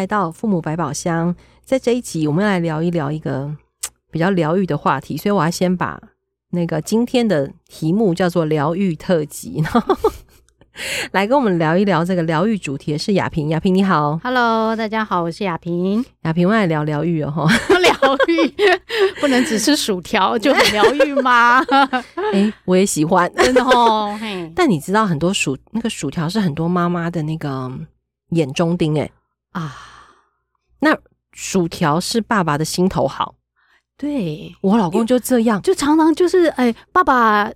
来到父母百宝箱。在这一集，我们要来聊一聊一个 比较疗愈的话题，所以我要先把那个今天的题目叫做“疗愈特辑”，然后来跟我们聊一聊这个疗愈主题的是亚萍。亚萍你好，Hello，大家好，我是亚萍。亚萍，我来聊疗愈哦，疗愈不能只吃薯条就很疗愈吗？哎、欸，我也喜欢，真的哦。但你知道很多薯那个薯条是很多妈妈的那个眼中钉哎、欸。啊，那薯条是爸爸的心头好，对，我老公就这样，就常常就是哎、欸，爸爸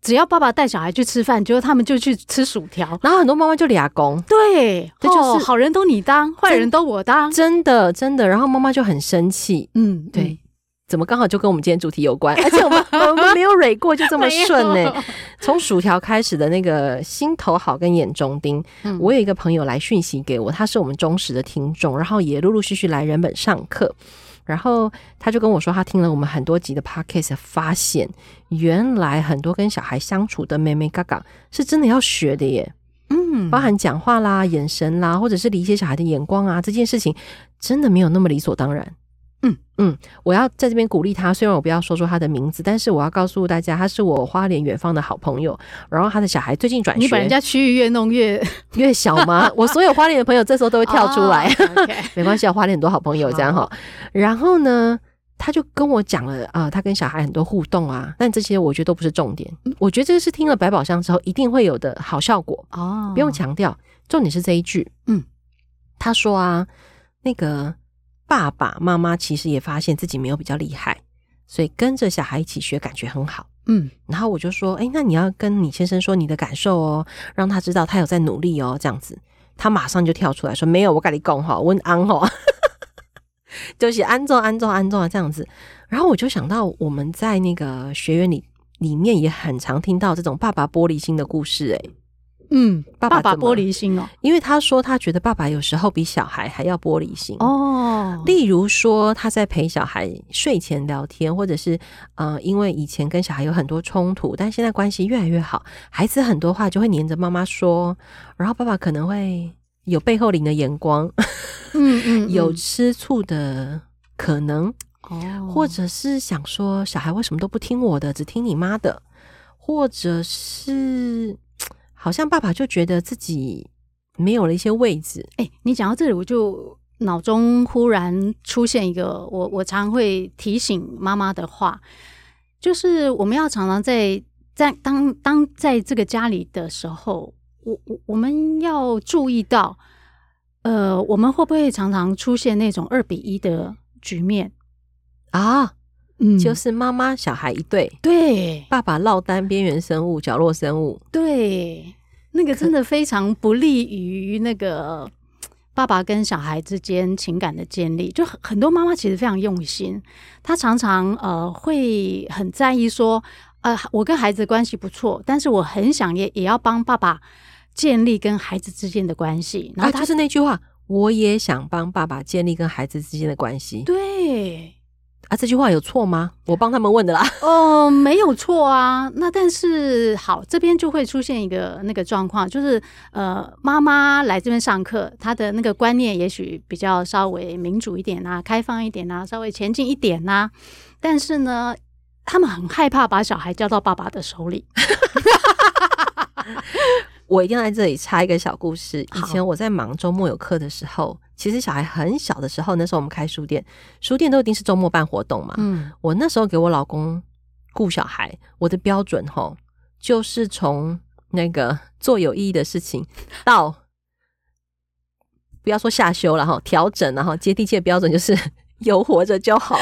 只要爸爸带小孩去吃饭，结果他们就去吃薯条，然后很多妈妈就俩公，对，这就是、哦、好人都你当，坏人都我当，真的真的，然后妈妈就很生气，嗯，对。嗯怎么刚好就跟我们今天主题有关？而且我们我们没有蕊过，就这么顺呢。从薯条开始的那个心头好跟眼中钉，嗯、我有一个朋友来讯息给我，他是我们忠实的听众，然后也陆陆续续来人本上课，然后他就跟我说，他听了我们很多集的 podcast，发现原来很多跟小孩相处的妹妹嘎嘎是真的要学的耶。嗯，包含讲话啦、眼神啦，或者是理解小孩的眼光啊，这件事情真的没有那么理所当然。嗯嗯，我要在这边鼓励他。虽然我不要说出他的名字，但是我要告诉大家，他是我花莲远方的好朋友。然后他的小孩最近转学，你把人家区域越弄越 越小吗？我所有花莲的朋友这时候都会跳出来。Oh. 没关系啊，花莲很多好朋友这样哈。然后呢，他就跟我讲了啊、呃，他跟小孩很多互动啊，但这些我觉得都不是重点。我觉得这个是听了百宝箱之后一定会有的好效果哦，oh. 不用强调。重点是这一句，嗯，他说啊，那个。爸爸妈妈其实也发现自己没有比较厉害，所以跟着小孩一起学，感觉很好。嗯，然后我就说，哎，那你要跟你先生说你的感受哦，让他知道他有在努力哦，这样子。他马上就跳出来说，没有，我跟你讲哈，温安哈，就是安坐安坐安坐这样子。然后我就想到我们在那个学院里里面也很常听到这种爸爸玻璃心的故事，哎。嗯，爸爸，玻璃心哦，因为他说他觉得爸爸有时候比小孩还要玻璃心。哦。例如说他在陪小孩睡前聊天，或者是呃，因为以前跟小孩有很多冲突，但现在关系越来越好，孩子很多话就会黏着妈妈说，然后爸爸可能会有背后灵的眼光，嗯，嗯嗯，有吃醋的可能哦，或者是想说小孩为什么都不听我的，只听你妈的，或者是。好像爸爸就觉得自己没有了一些位置。哎、欸，你讲到这里，我就脑中忽然出现一个我我常会提醒妈妈的话，就是我们要常常在在当当在这个家里的时候，我我我们要注意到，呃，我们会不会常常出现那种二比一的局面啊？嗯，就是妈妈小孩一对，对，爸爸落单边缘生物、角落生物，对，那个真的非常不利于那个爸爸跟小孩之间情感的建立。就很多妈妈其实非常用心，她常常呃会很在意说，呃，我跟孩子关系不错，但是我很想也也要帮爸爸建立跟孩子之间的关系。然后她、啊、就是那句话，我也想帮爸爸建立跟孩子之间的关系。对。啊，这句话有错吗？我帮他们问的啦。哦，没有错啊。那但是好，这边就会出现一个那个状况，就是呃，妈妈来这边上课，她的那个观念也许比较稍微民主一点啊，开放一点啊，稍微前进一点啊。但是呢，他们很害怕把小孩交到爸爸的手里。我一定要在这里插一个小故事。以前我在忙周末有课的时候。其实小孩很小的时候，那时候我们开书店，书店都一定是周末办活动嘛。嗯，我那时候给我老公顾小孩，我的标准吼，就是从那个做有意义的事情到不要说下修了哈，调整然后接地气的标准就是有活着就好。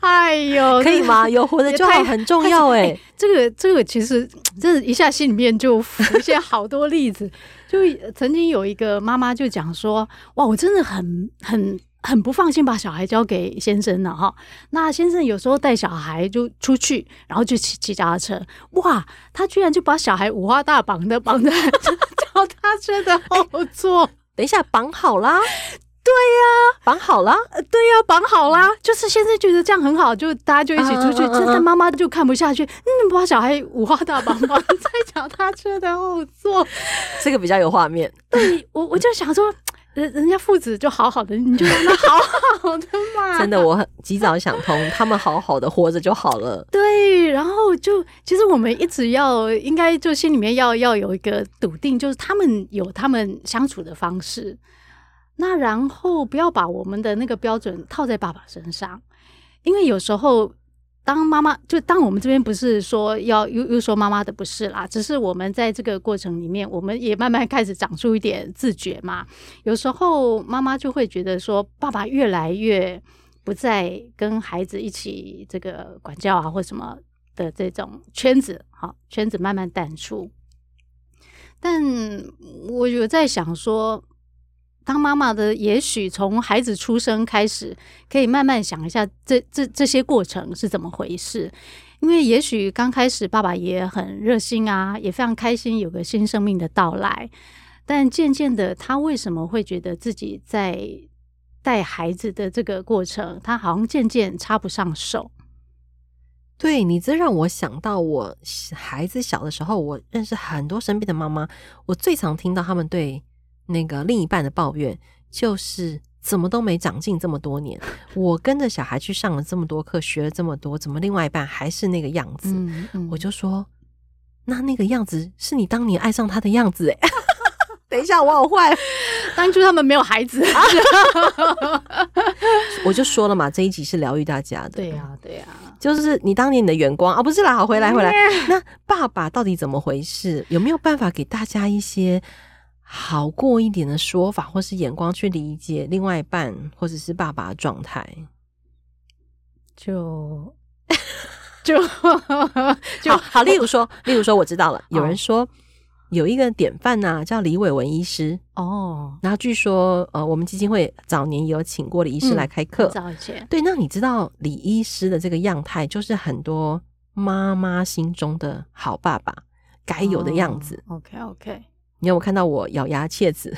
哎呦，可以吗？有活着就好很重要哎、欸。这个这个其实这一下心里面就浮现好多例子。就曾经有一个妈妈就讲说：“哇，我真的很很很不放心把小孩交给先生了哈。那先生有时候带小孩就出去，然后就骑骑脚踏车，哇，他居然就把小孩五花大绑的绑在 脚踏车的后座。欸，等一下绑好啦。”对呀、啊，绑好了。对呀、啊，绑好啦。就是先生觉得这样很好，就大家就一起出去。真的妈妈就看不下去，嗯，把小孩五花大绑绑在脚踏车的后座，这个比较有画面。对，我我就想说，人人家父子就好好的，你就让他好好的嘛。真的，我很及早想通，他们好好的活着就好了。对，然后就其实我们一直要应该就心里面要要有一个笃定，就是他们有他们相处的方式。那然后不要把我们的那个标准套在爸爸身上，因为有时候。当妈妈就当我们这边不是说要又又说妈妈的不是啦，只是我们在这个过程里面，我们也慢慢开始长出一点自觉嘛。有时候妈妈就会觉得说，爸爸越来越不再跟孩子一起这个管教啊，或什么的这种圈子，好，圈子慢慢淡出。但我有在想说。当妈妈的，也许从孩子出生开始，可以慢慢想一下这这这些过程是怎么回事。因为也许刚开始爸爸也很热心啊，也非常开心有个新生命的到来。但渐渐的，他为什么会觉得自己在带孩子的这个过程，他好像渐渐插不上手？对，你这让我想到我孩子小的时候，我认识很多身边的妈妈，我最常听到他们对。那个另一半的抱怨就是怎么都没长进这么多年，我跟着小孩去上了这么多课，学了这么多，怎么另外一半还是那个样子？嗯嗯、我就说，那那个样子是你当年爱上他的样子哎。等一下，我好坏，当初他们没有孩子，我就说了嘛，这一集是疗愈大家的。对呀、啊，对呀、啊，就是你当年你的眼光啊，不是啦，好，回来回来。那爸爸到底怎么回事？有没有办法给大家一些？好过一点的说法，或是眼光去理解另外一半，或者是爸爸的状态，就 就就好，好。例如说，例如说，我知道了。有人说有一个典范呐、啊，叫李伟文医师哦。然后据说，呃，我们基金会早年有请过李医师来开课。早以前，对。那你知道李医师的这个样态，就是很多妈妈心中的好爸爸该有的样子。OK，OK。你有没有看到我咬牙切齿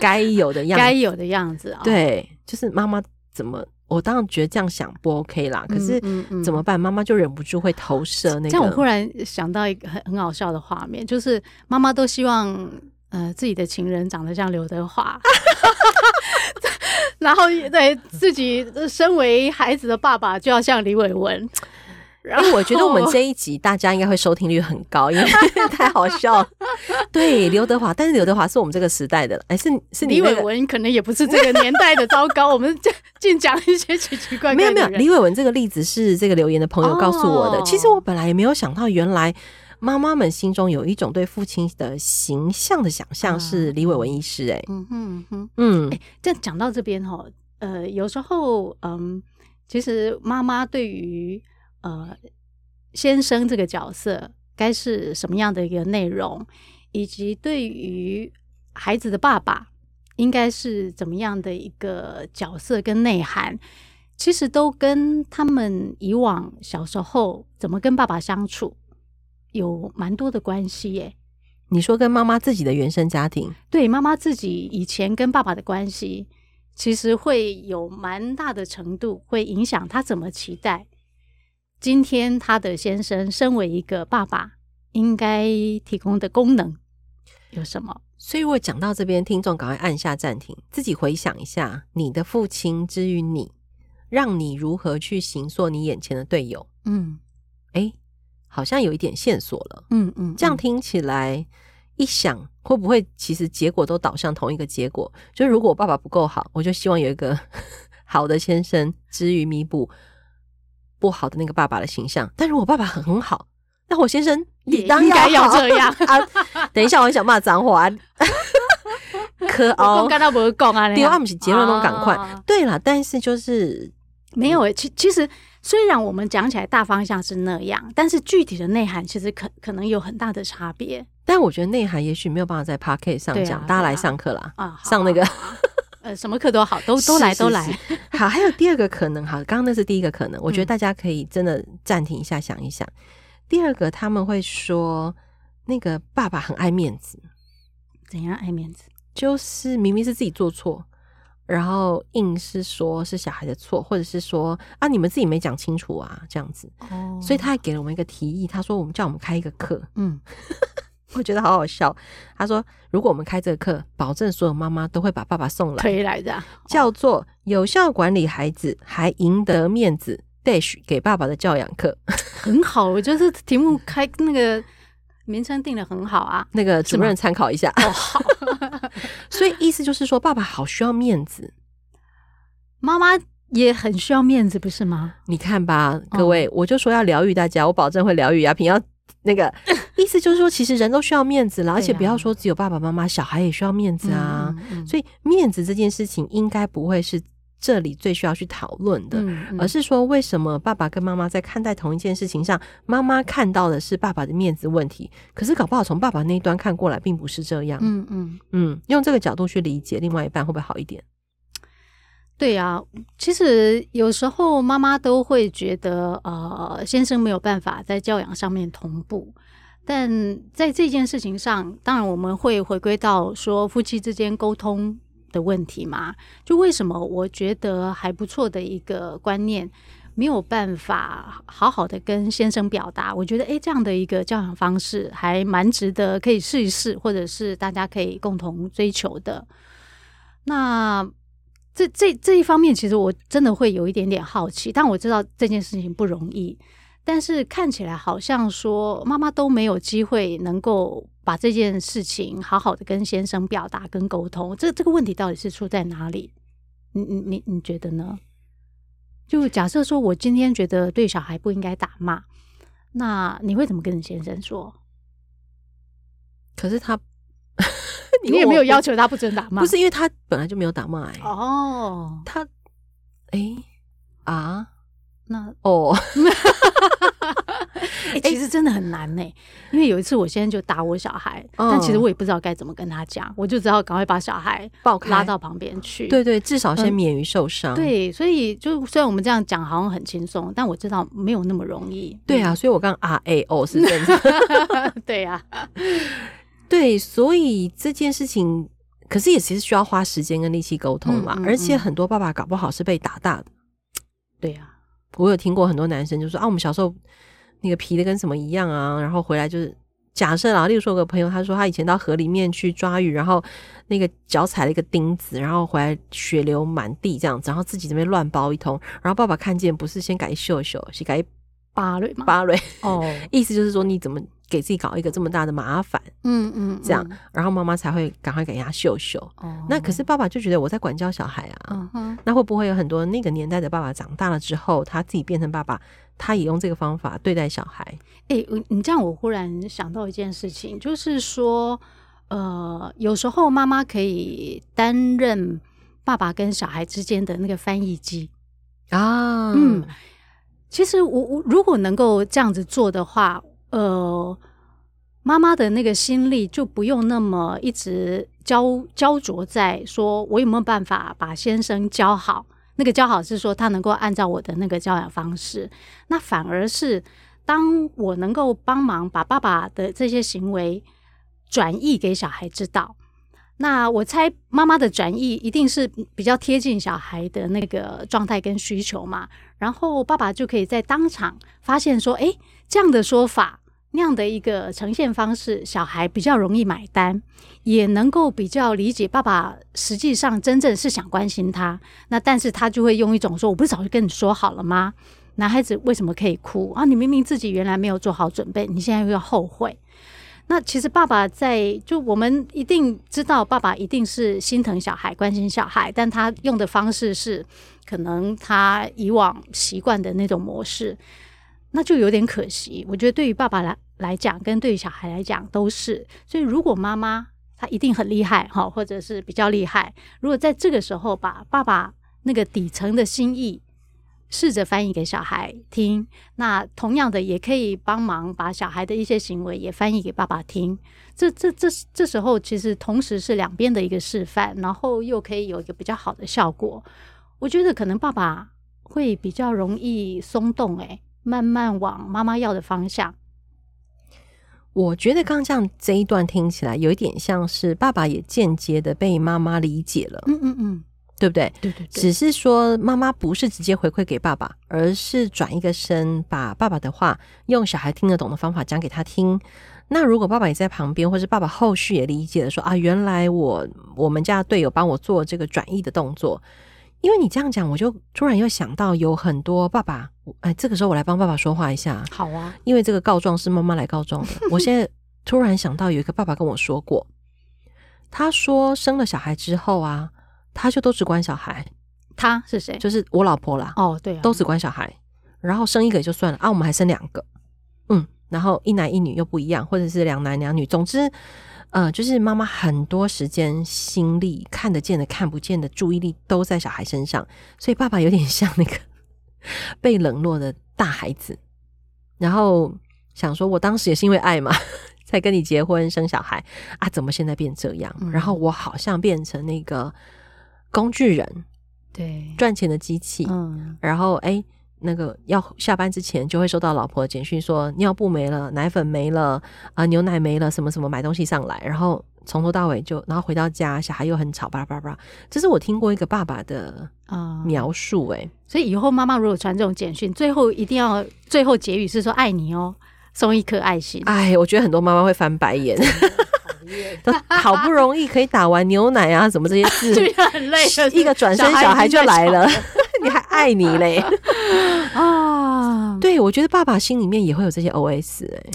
该有的样子？该有的样子啊！对，就是妈妈怎么？我当然觉得这样想不 OK 啦。可是怎么办？妈妈就忍不住会投射那个。这样我忽然想到一个很很好笑的画面，就是妈妈都希望呃自己的情人长得像刘德华，然后对自己身为孩子的爸爸就要像李伟文。然后我觉得我们 这一集大家应该会收听率很高，因为 太好笑了。对，刘德华，但是刘德华是我们这个时代的，哎，是是李伟文，可能也不是这个年代的。糟糕，我们尽讲一些奇奇怪怪。没有没有，李伟文这个例子是这个留言的朋友告诉我的。其实我本来也没有想到，原来妈妈们心中有一种对父亲的形象的想象是李伟文医师。哎，嗯哼哼，嗯，哎，这讲到这边哈，呃，有时候嗯，其实妈妈对于。呃，先生这个角色该是什么样的一个内容，以及对于孩子的爸爸应该是怎么样的一个角色跟内涵，其实都跟他们以往小时候怎么跟爸爸相处有蛮多的关系耶。你说跟妈妈自己的原生家庭，对，妈妈自己以前跟爸爸的关系，其实会有蛮大的程度会影响他怎么期待。今天他的先生身为一个爸爸，应该提供的功能有什么？所以我讲到这边，听众赶快按下暂停，自己回想一下，你的父亲之于你，让你如何去行塑你眼前的队友？嗯，哎，好像有一点线索了。嗯嗯，这样听起来，一想会不会其实结果都导向同一个结果？就是如果我爸爸不够好，我就希望有一个 好的先生，之于弥补。不好的那个爸爸的形象，但是我爸爸很很好，那我先生也应该要这样 啊！等一下，我很想骂脏话。可哦，刚刚不是讲啊？第二，不是结论都赶快。对了，但是就是没有诶。其其实虽然我们讲起来大方向是那样，但是具体的内涵其实可可能有很大的差别。但我觉得内涵也许没有办法在 Podcast 上讲，大家来上课啦啊，上那个。呃，什么课都好，都都来都来。好，还有第二个可能，好，刚刚那是第一个可能，我觉得大家可以真的暂停一下，想一想。嗯、第二个，他们会说那个爸爸很爱面子，怎样爱面子？就是明明是自己做错，然后硬是说是小孩的错，或者是说啊，你们自己没讲清楚啊，这样子。哦，所以他还给了我们一个提议，他说我们叫我们开一个课，嗯。我觉得好好笑。他说：“如果我们开这个课，保证所有妈妈都会把爸爸送来推来的，叫做有效管理孩子还赢得面子 dash 给爸爸的教养课，很好。我觉得题目开那个名称定的很好啊，那个主任参考一下。哦，好。所以意思就是说，爸爸好需要面子，妈妈也很需要面子，不是吗？你看吧，各位，哦，我就说要疗愈大家，我保证会疗愈。雅萍要。那个意思就是说，其实人都需要面子了，而且不要说只有爸爸妈妈，小孩也需要面子啊。所以面子这件事情应该不会是这里最需要去讨论的，而是说为什么爸爸跟妈妈在看待同一件事情上，妈妈看到的是爸爸的面子问题，可是搞不好从爸爸那一端看过来并不是这样。嗯嗯嗯，用这个角度去理解另外一半会不会好一点？对呀、啊，其实有时候妈妈都会觉得，呃，先生没有办法在教养上面同步，但在这件事情上，当然我们会回归到说夫妻之间沟通的问题嘛。就为什么我觉得还不错的一个观念，没有办法好好的跟先生表达？我觉得，诶，这样的一个教养方式还蛮值得可以试一试，或者是大家可以共同追求的。那。这这这一方面，其实我真的会有一点点好奇，但我知道这件事情不容易。但是看起来好像说妈妈都没有机会能够把这件事情好好的跟先生表达跟沟通。这这个问题到底是出在哪里？你你你你觉得呢？就假设说我今天觉得对小孩不应该打骂，那你会怎么跟你先生说？可是他。你也没有要求他不准打骂，不是因为他本来就没有打骂哎、欸。哦，他，哎、欸、啊，那哦，哎、欸，其实真的很难呢、欸。因为有一次我现在就打我小孩，嗯、但其实我也不知道该怎么跟他讲，我就只好赶快把小孩抱开拉到旁边去。对，对对，至少先免于受伤、嗯。对，所以就虽然我们这样讲好像很轻松，但我知道没有那么容易。对啊，所以我刚刚啊哎哦是这样子。对呀。对，所以这件事情，可是也其实需要花时间跟力气沟通嘛。而且很多爸爸搞不好是被打大的。对呀、啊，我有听过很多男生就说啊，我们小时候那个皮的跟什么一样啊，然后回来就是假设啊，例如说有个朋友他说他以前到河里面去抓鱼，然后那个脚踩了一个钉子，然后回来血流满地这样子，然后自己这边乱包一通，然后爸爸看见不是先改秀秀，是改巴瑞嘛？巴瑞哦，意思就是说你怎么？给自己搞一个这么大的麻烦，嗯嗯，这样，然后妈妈才会赶快给人家秀秀。哦，那可是爸爸就觉得我在管教小孩啊，嗯，那会不会有很多那个年代的爸爸长大了之后，他自己变成爸爸，他也用这个方法对待小孩？哎、欸，你这样我忽然想到一件事情，就是说，呃，有时候妈妈可以担任爸爸跟小孩之间的那个翻译机啊，嗯，其实我我如果能够这样子做的话。呃，妈妈的那个心力就不用那么一直焦焦灼在说，我有没有办法把先生教好？那个教好是说他能够按照我的那个教养方式，那反而是当我能够帮忙把爸爸的这些行为转译给小孩知道，那我猜妈妈的转译一定是比较贴近小孩的那个状态跟需求嘛，然后爸爸就可以在当场发现说，诶，这样的说法。那样的一个呈现方式，小孩比较容易买单，也能够比较理解爸爸实际上真正是想关心他。那但是他就会用一种说：“我不是早就跟你说好了吗？男孩子为什么可以哭啊？你明明自己原来没有做好准备，你现在又要后悔。”那其实爸爸在就我们一定知道，爸爸一定是心疼小孩、关心小孩，但他用的方式是可能他以往习惯的那种模式。那就有点可惜，我觉得对于爸爸来来讲，跟对于小孩来讲都是。所以如果妈妈她一定很厉害哈，或者是比较厉害，如果在这个时候把爸爸那个底层的心意试着翻译给小孩听，那同样的也可以帮忙把小孩的一些行为也翻译给爸爸听。这这这这时候其实同时是两边的一个示范，然后又可以有一个比较好的效果。我觉得可能爸爸会比较容易松动诶。慢慢往妈妈要的方向。我觉得刚刚这样这一段听起来有一点像是爸爸也间接的被妈妈理解了。嗯嗯嗯，对不对？对对对。只是说妈妈不是直接回馈给爸爸，而是转一个身，把爸爸的话用小孩听得懂的方法讲给他听。那如果爸爸也在旁边，或是爸爸后续也理解了说，说啊，原来我我们家队友帮我做这个转译的动作。因为你这样讲，我就突然又想到有很多爸爸，哎，这个时候我来帮爸爸说话一下。好啊，因为这个告状是妈妈来告状的。我现在 突然想到有一个爸爸跟我说过，他说生了小孩之后啊，他就都只管小孩。他是谁？就是我老婆啦。哦，对啊，都只管小孩，然后生一个也就算了啊，我们还生两个，嗯，然后一男一女又不一样，或者是两男两女，总之。呃，就是妈妈很多时间、心力，看得见的、看不见的注意力都在小孩身上，所以爸爸有点像那个 被冷落的大孩子。然后想说，我当时也是因为爱嘛，才跟你结婚生小孩啊，怎么现在变这样？嗯、然后我好像变成那个工具人，对，赚钱的机器。嗯，然后哎。那个要下班之前就会收到老婆的简讯，说尿布没了，奶粉没了，啊、呃，牛奶没了，什么什么买东西上来，然后从头到尾就，然后回到家小孩又很吵，巴拉巴拉巴拉。这是我听过一个爸爸的啊描述，哎、嗯，所以以后妈妈如果传这种简讯，最后一定要最后结语是说爱你哦，送一颗爱心。哎，我觉得很多妈妈会翻白眼，都 好不容易可以打完牛奶啊，什么这些字，很累，一个转身小孩就来了。爱你嘞 啊！对，我觉得爸爸心里面也会有这些 OS 哎、欸。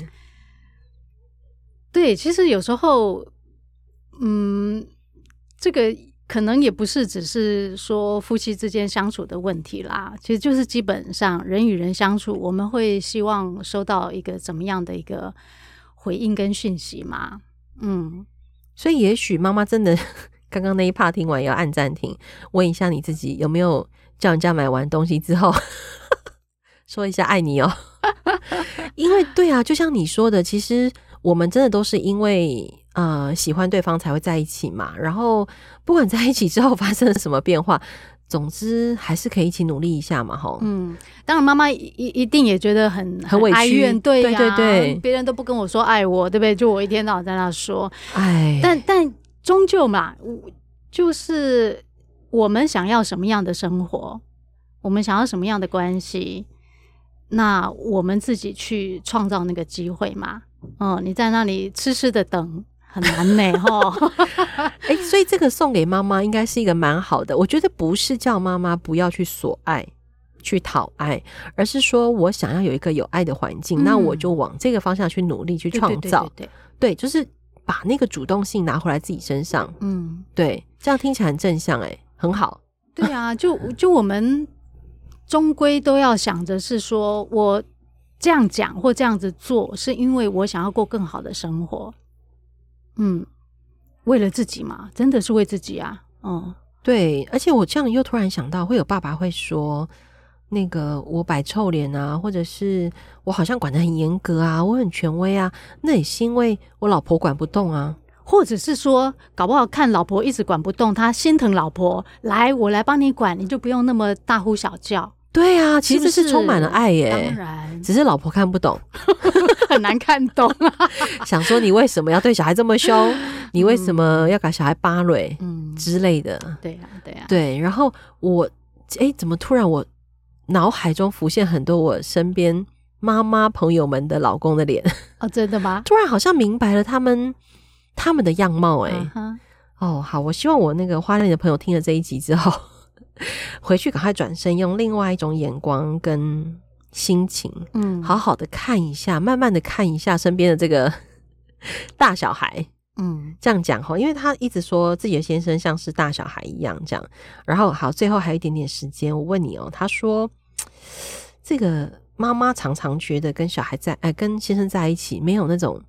对，其实有时候，嗯，这个可能也不是只是说夫妻之间相处的问题啦，其实就是基本上人与人相处，我们会希望收到一个怎么样的一个回应跟讯息嘛。嗯，所以也许妈妈真的 刚刚那一 part 听完要按暂停，问一下你自己有没有。叫人家买完东西之后，说一下爱你哦。因为对啊，就像你说的，其实我们真的都是因为呃喜欢对方才会在一起嘛。然后不管在一起之后发生了什么变化，总之还是可以一起努力一下嘛。吼，嗯，当然妈妈一一定也觉得很很委屈，对对对对，别人都不跟我说爱我，对不对？就我一天到晚在那说，哎，但但终究嘛，我就是。我们想要什么样的生活？我们想要什么样的关系？那我们自己去创造那个机会嘛。嗯，你在那里痴痴的等，很难呢。哈。哎，所以这个送给妈妈应该是一个蛮好的。我觉得不是叫妈妈不要去索爱、去讨爱，而是说我想要有一个有爱的环境，嗯、那我就往这个方向去努力去创造。对，对，就是把那个主动性拿回来自己身上。嗯，对，这样听起来很正向。哎。很好，对啊，就就我们终归都要想着是说，我这样讲或这样子做，是因为我想要过更好的生活。嗯，为了自己嘛，真的是为自己啊。嗯，对，而且我这样又突然想到，会有爸爸会说，那个我摆臭脸啊，或者是我好像管得很严格啊，我很权威啊，那也是因为我老婆管不动啊。或者是说，搞不好看老婆一直管不动，他心疼老婆，来，我来帮你管，你就不用那么大呼小叫。对啊，其实是充满了爱耶。当然，只是老婆看不懂，很难看懂啊。想说你为什么要对小孩这么凶？你为什么要给小孩扒蕊？嗯之类的。对啊，对啊。对，然后我，哎，怎么突然我脑海中浮现很多我身边妈妈朋友们的老公的脸？哦，真的吗？突然好像明白了他们。他们的样貌，欸，哎、uh，huh. 哦，好，我希望我那个花莲的朋友听了这一集之后，回去赶快转身，用另外一种眼光跟心情，嗯，好好的看一下，慢慢的看一下身边的这个 大小孩，嗯，这样讲哈，因为他一直说自己的先生像是大小孩一样，这样，然后好，最后还有一点点时间，我问你哦，他说 这个妈妈常常觉得跟小孩在，哎，跟先生在一起没有那种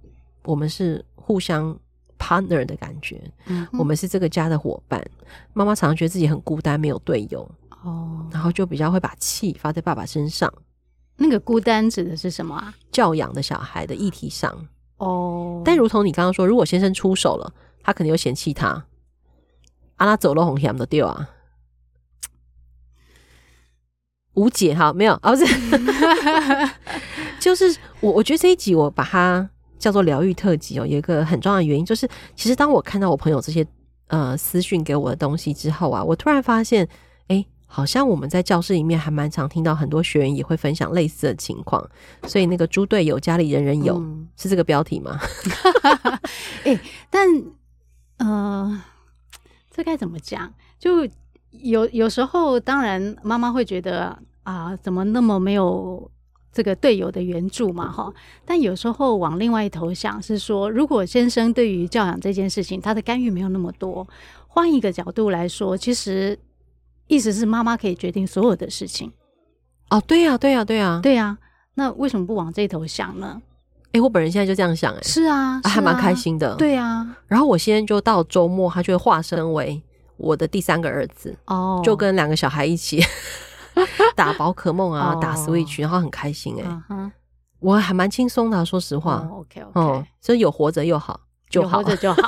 我们是互相。Partner 的感觉，嗯，我们是这个家的伙伴。妈妈常常觉得自己很孤单，没有队友哦，然后就比较会把气发在爸爸身上。那个孤单指的是什么啊？教养的小孩的议题上哦。但如同你刚刚说，如果先生出手了，他肯定又嫌弃他，啊，拉走了红线都丢啊，无解哈，没有啊，不是，就是我，我觉得这一集我把它。叫做疗愈特辑哦，有一个很重要的原因就是，其实当我看到我朋友这些呃私讯给我的东西之后啊，我突然发现，哎，好像我们在教室里面还蛮常听到很多学员也会分享类似的情况。所以那个猪队友家里人人有，嗯、是这个标题吗？哎，但呃，这该怎么讲？就有有时候，当然妈妈会觉得啊，怎么那么没有。这个队友的援助嘛，哈，但有时候往另外一头想，是说，如果先生对于教养这件事情，他的干预没有那么多，换一个角度来说，其实意思是妈妈可以决定所有的事情。哦，对呀，对呀，对呀，对呀，那为什么不往这头想呢？哎，我本人现在就这样想，哎，是啊，啊，还蛮开心的，对啊。然后我现在就到周末，他就会化身为我的第三个儿子，哦，就跟两个小孩一起。打宝可梦啊，打 Switch，然后很开心哎、欸，uh. 我还蛮轻松的、啊，说实话。Oh, OK OK，所以有活着又好，就好，活着就好。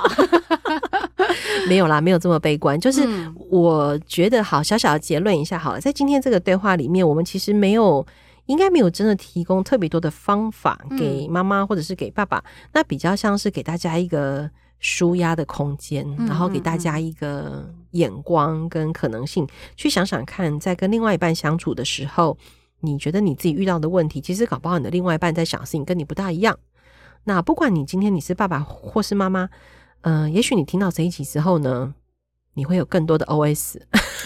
没有啦，没有这么悲观。就是我觉得好，小小的结论一下好了，在今天这个对话里面，我们其实没有，应该没有真的提供特别多的方法给妈妈或者是给爸爸，那比较像是给大家一个。舒压的空间，然后给大家一个眼光跟可能性，去想想看，在跟另外一半相处的时候，你觉得你自己遇到的问题，其实搞不好你的另外一半在想事情跟你不大一样。那不管你今天你是爸爸或是妈妈，嗯、也许你听到这一集之后呢，你会有更多的 OS，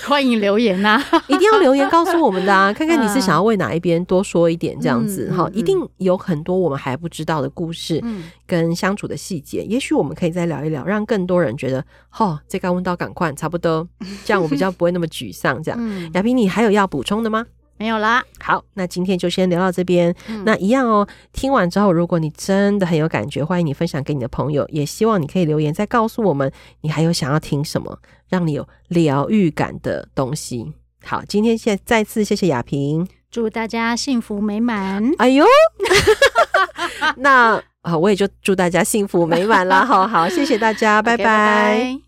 欢迎留言呐、啊，一定要留言告诉我们的啊，看看你是想要为哪一边多说一点这样子哈，嗯嗯。嗯、一定有很多我们还不知道的故事跟相处的细节，嗯、也许我们可以再聊一聊，让更多人觉得，哦，这个问到赶快差不多，这样我比较不会那么沮丧。这样，嗯、雅萍，你还有要补充的吗？没有啦，好，那今天就先聊到这边。嗯、那一样哦，听完之后，如果你真的很有感觉，欢迎你分享给你的朋友，也希望你可以留言再告诉我们，你还有想要听什么，让你有疗愈感的东西。好，今天谢再次谢谢雅萍，祝大家幸福美满。哎呦，那啊，我也就祝大家幸福美满啦。好好，谢谢大家，拜拜。Okay, bye bye